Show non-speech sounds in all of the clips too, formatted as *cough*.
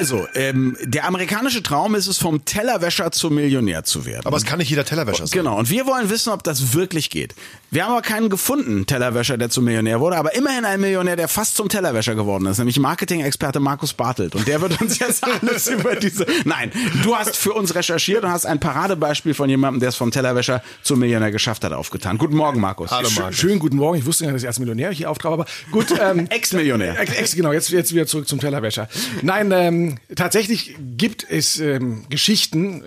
Also, ähm, der amerikanische Traum ist es, vom Tellerwäscher zum Millionär zu werden. Aber es kann nicht jeder Tellerwäscher sein. Genau, und wir wollen wissen, ob das wirklich geht. Wir haben aber keinen gefunden, Tellerwäscher, der zum Millionär wurde, aber immerhin ein Millionär, der fast zum Tellerwäscher geworden ist, nämlich Marketing-Experte Markus Bartelt. Und der wird uns jetzt *laughs* alles über diese... Nein, du hast für uns recherchiert und hast ein Paradebeispiel von jemandem, der es vom Tellerwäscher zum Millionär geschafft hat, aufgetan. Guten Morgen, Markus. Hallo, Schön, Markus. schönen guten Morgen. Ich wusste ja, dass ich als Millionär hier auftauche, aber gut. *laughs* Ähm, Ex-Millionär. Ex, genau, jetzt, jetzt wieder zurück zum Tellerwäscher. Nein, ähm, tatsächlich gibt es ähm, Geschichten,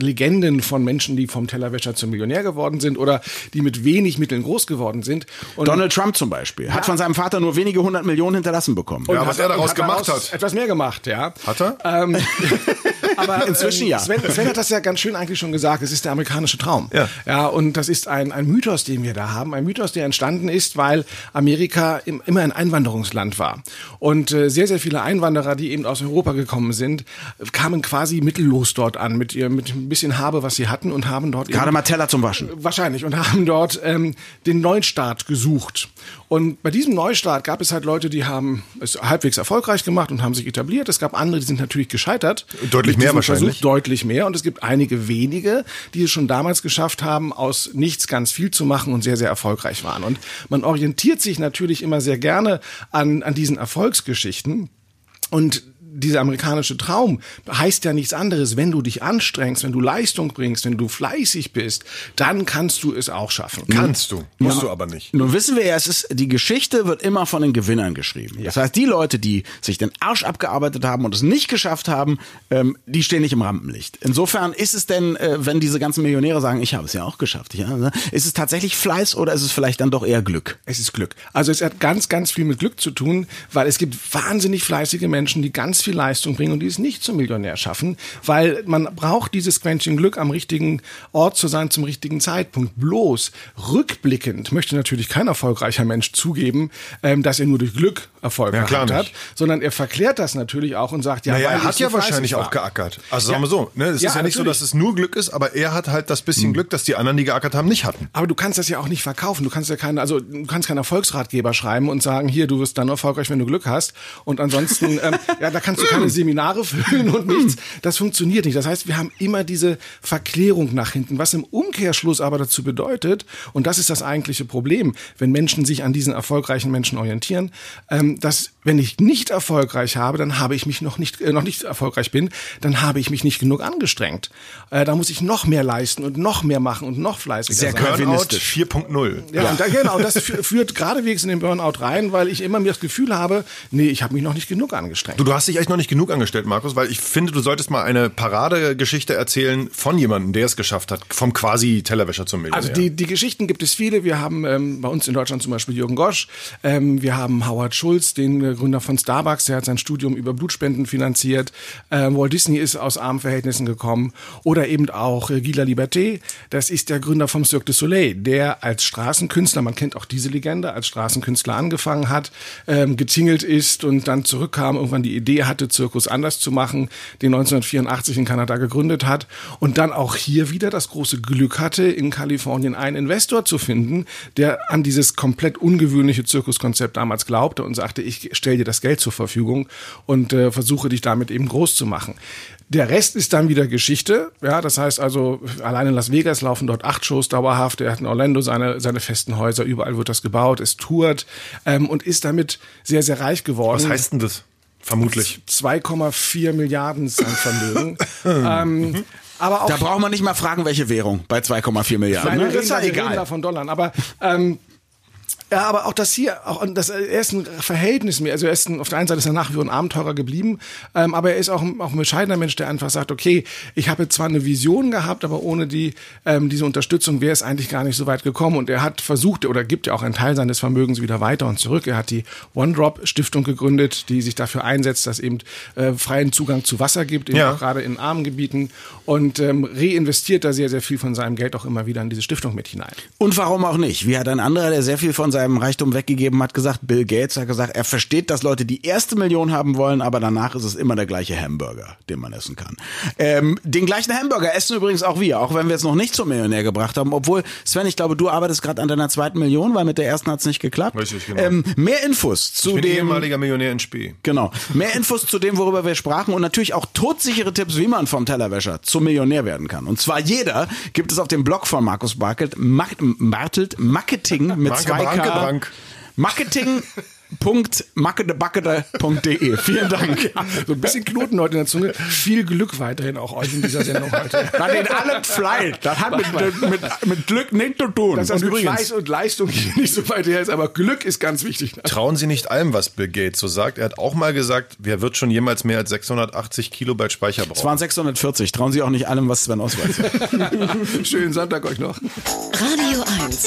Legenden von Menschen, die vom Tellerwäscher zum Millionär geworden sind oder die mit wenig Mitteln groß geworden sind. Und Donald Trump zum Beispiel hat von seinem Vater nur wenige hundert Millionen hinterlassen bekommen. und Ja, was er daraus gemacht hat. Etwas mehr gemacht, ja. Hat er? Ähm, *laughs* aber *laughs* Inzwischen ähm, ja. Sven, Sven hat das ja ganz schön eigentlich schon gesagt. Es ist der amerikanische Traum. Ja. Ja, und das ist ein, ein Mythos, den wir da haben. Ein Mythos, der entstanden ist, weil Amerika im, immer ein Einwanderungsland war. Und äh, sehr, sehr viele Einwanderer, die eben aus Europa gekommen sind, kamen quasi mittellos dort an, mit, ihr, mit ein bisschen Habe, was sie hatten und haben dort Gerade eben- zum Waschen. Wahrscheinlich und haben dort ähm, den Neustart gesucht. Und bei diesem Neustart gab es halt Leute, die haben es halbwegs erfolgreich gemacht und haben sich etabliert. Es gab andere, die sind natürlich gescheitert. Deutlich mehr wahrscheinlich. Versuch deutlich mehr. Und es gibt einige wenige, die es schon damals geschafft haben, aus nichts ganz viel zu machen und sehr, sehr erfolgreich waren. Und man orientiert sich natürlich immer sehr gerne an, an diesen Erfolgsgeschichten. Und dieser amerikanische Traum heißt ja nichts anderes. Wenn du dich anstrengst, wenn du Leistung bringst, wenn du fleißig bist, dann kannst du es auch schaffen. Kannst du, musst du aber nicht. Nun wissen wir ja, es ist, die Geschichte wird immer von den Gewinnern geschrieben. Das heißt, die Leute, die sich den Arsch abgearbeitet haben und es nicht geschafft haben, ähm, die stehen nicht im Rampenlicht. Insofern ist es denn, äh, wenn diese ganzen Millionäre sagen, ich habe es ja auch geschafft, ja, ne? ist es tatsächlich Fleiß oder ist es vielleicht dann doch eher Glück? Es ist Glück. Also es hat ganz, ganz viel mit Glück zu tun, weil es gibt wahnsinnig fleißige Menschen, die ganz viel Leistung bringen und die es nicht zum Millionär schaffen, weil man braucht dieses Quäntchen Glück am richtigen Ort zu sein zum richtigen Zeitpunkt. Bloß rückblickend möchte natürlich kein erfolgreicher Mensch zugeben, ähm, dass er nur durch Glück Erfolg Ja, hat, nicht. sondern er verkehrt das natürlich auch und sagt, ja, Naja, weil er hat so ja wahrscheinlich war. auch geackert. Also sagen Ja. wir so, ne? Es Ja, ist ja nicht so, natürlich. dass es nur Glück ist, aber er hat halt das bisschen Glück, das die anderen, die geackert haben, nicht hatten. Aber du kannst das ja auch nicht verkaufen. Du kannst ja keine, also du kannst keinen Erfolgsratgeber schreiben und sagen, hier, du wirst dann erfolgreich, wenn du Glück hast. Und ansonsten, ähm, *laughs* ja, da kannst du keine Seminare füllen und nichts. Das funktioniert nicht. Das heißt, wir haben immer diese Verklärung nach hinten, was im Umkehrschluss aber dazu bedeutet, und das ist das eigentliche Problem, wenn Menschen sich an diesen erfolgreichen Menschen orientieren, ähm, dass wenn ich nicht erfolgreich habe, dann habe ich mich noch nicht, äh, noch nicht erfolgreich bin, dann habe ich mich nicht genug angestrengt. Äh, da muss ich noch mehr leisten und noch mehr machen und noch fleißiger Sehr sein. Burnout Calvinistisch. 4.0. Ja, und da, genau, und das fü- führt geradewegs in den Burnout rein, weil ich immer mir das Gefühl habe, nee, ich habe mich noch nicht genug angestrengt. Du, du hast dich echt noch nicht genug angestellt, Markus, weil ich finde, du solltest mal eine Paradegeschichte erzählen von jemandem, der es geschafft hat, vom quasi Tellerwäscher zum Millionär. Also die, die Geschichten gibt es viele. Wir haben ähm, bei uns in Deutschland zum Beispiel Jürgen Gosch. Ähm, wir haben Howard Schulz, den äh, Gründer von Starbucks. Der hat sein Studium über Blutspenden finanziert. Ähm, Walt Disney ist aus armen Verhältnissen gekommen. Oder eben auch äh, Gila Liberté. Das ist der Gründer vom Cirque du Soleil, der als Straßenkünstler, man kennt auch diese Legende, als Straßenkünstler angefangen hat, ähm, getingelt ist und dann zurückkam, irgendwann die Idee hatte, Zirkus anders zu machen, den 1984 in Kanada gegründet hat und dann auch hier wieder das große Glück hatte, in Kalifornien einen Investor zu finden, der an dieses komplett ungewöhnliche Zirkuskonzept damals glaubte und sagte, ich stelle dir das Geld zur Verfügung und äh, versuche dich damit eben groß zu machen. Der Rest ist dann wieder Geschichte. Ja, das heißt also, allein in Las Vegas laufen dort acht Shows dauerhaft. Er hat in Orlando seine, seine festen Häuser. Überall wird das gebaut. Es tourt ähm, und ist damit sehr, sehr reich geworden. Was heißt denn das? Vermutlich. 2,4 Milliarden ist sein Vermögen. *laughs* ähm, aber auch Da braucht man nicht mal fragen, welche Währung bei 2,4 Milliarden. Nein, Ne? ist ja egal. von Dollar. Aber ähm, ja, aber auch das hier, auch das, er ist ein Verhältnis mehr. Also er ist ein, auf der einen Seite ist er nach wie vor ein Abenteurer geblieben, ähm, aber er ist auch, ein- auch ein bescheidener Mensch, der einfach sagt, okay, ich habe zwar eine Vision gehabt, aber ohne die ähm, diese Unterstützung wäre es eigentlich gar nicht so weit gekommen. Und er hat versucht oder gibt ja auch einen Teil seines Vermögens wieder weiter und zurück. Er hat die One Drop Stiftung gegründet, die sich dafür einsetzt, dass eben äh, freien Zugang zu Wasser gibt, eben Ja. auch gerade in armen Gebieten und ähm, reinvestiert da sehr, sehr viel von seinem Geld auch immer wieder in diese Stiftung mit hinein. Und warum auch nicht? Wie hat ein anderer, der sehr viel von seinem seinem Reichtum weggegeben hat, gesagt, Bill Gates hat gesagt, er versteht, dass Leute die erste Million haben wollen, aber danach ist es immer der gleiche Hamburger, den man essen kann. Ähm, den gleichen Hamburger essen übrigens auch wir, auch wenn wir es noch nicht zum Millionär gebracht haben. Obwohl, Sven, ich glaube, du arbeitest gerade an deiner zweiten Million, weil mit der ersten hat es nicht geklappt. Richtig, genau. Ähm, mehr Infos zu dem. ehemaliger Millionär in Spee. Genau. Mehr Infos zu dem, worüber wir sprachen und natürlich auch todsichere Tipps, wie man vom Tellerwäscher zum Millionär werden kann. Und zwar jeder gibt es auf dem Blog von Markus Bartelt, Mark, Bartelt Marketing mit Marke 2 Branke K. Brank. Marketing. Punkt.mackedebackede.de. Vielen Dank. So ein bisschen Knoten heute in der Zunge. Viel Glück weiterhin auch euch in dieser Sendung heute. Das in allem Fleiß. Das hat mit, mit, mit Glück nichts zu tun. Dass das Und mit übrigens, Fleiß und Leistung hier nicht so weit her ist, aber Glück ist ganz wichtig. Trauen Sie nicht allem, was Bill Gates so sagt. Er hat auch mal gesagt, wer wird schon jemals mehr als 680 Kilobyte Speicher es brauchen? waren 640. Trauen Sie auch nicht allem, was Sven Oswald sagt. *laughs* Schönen Sonntag euch noch. Radio 1.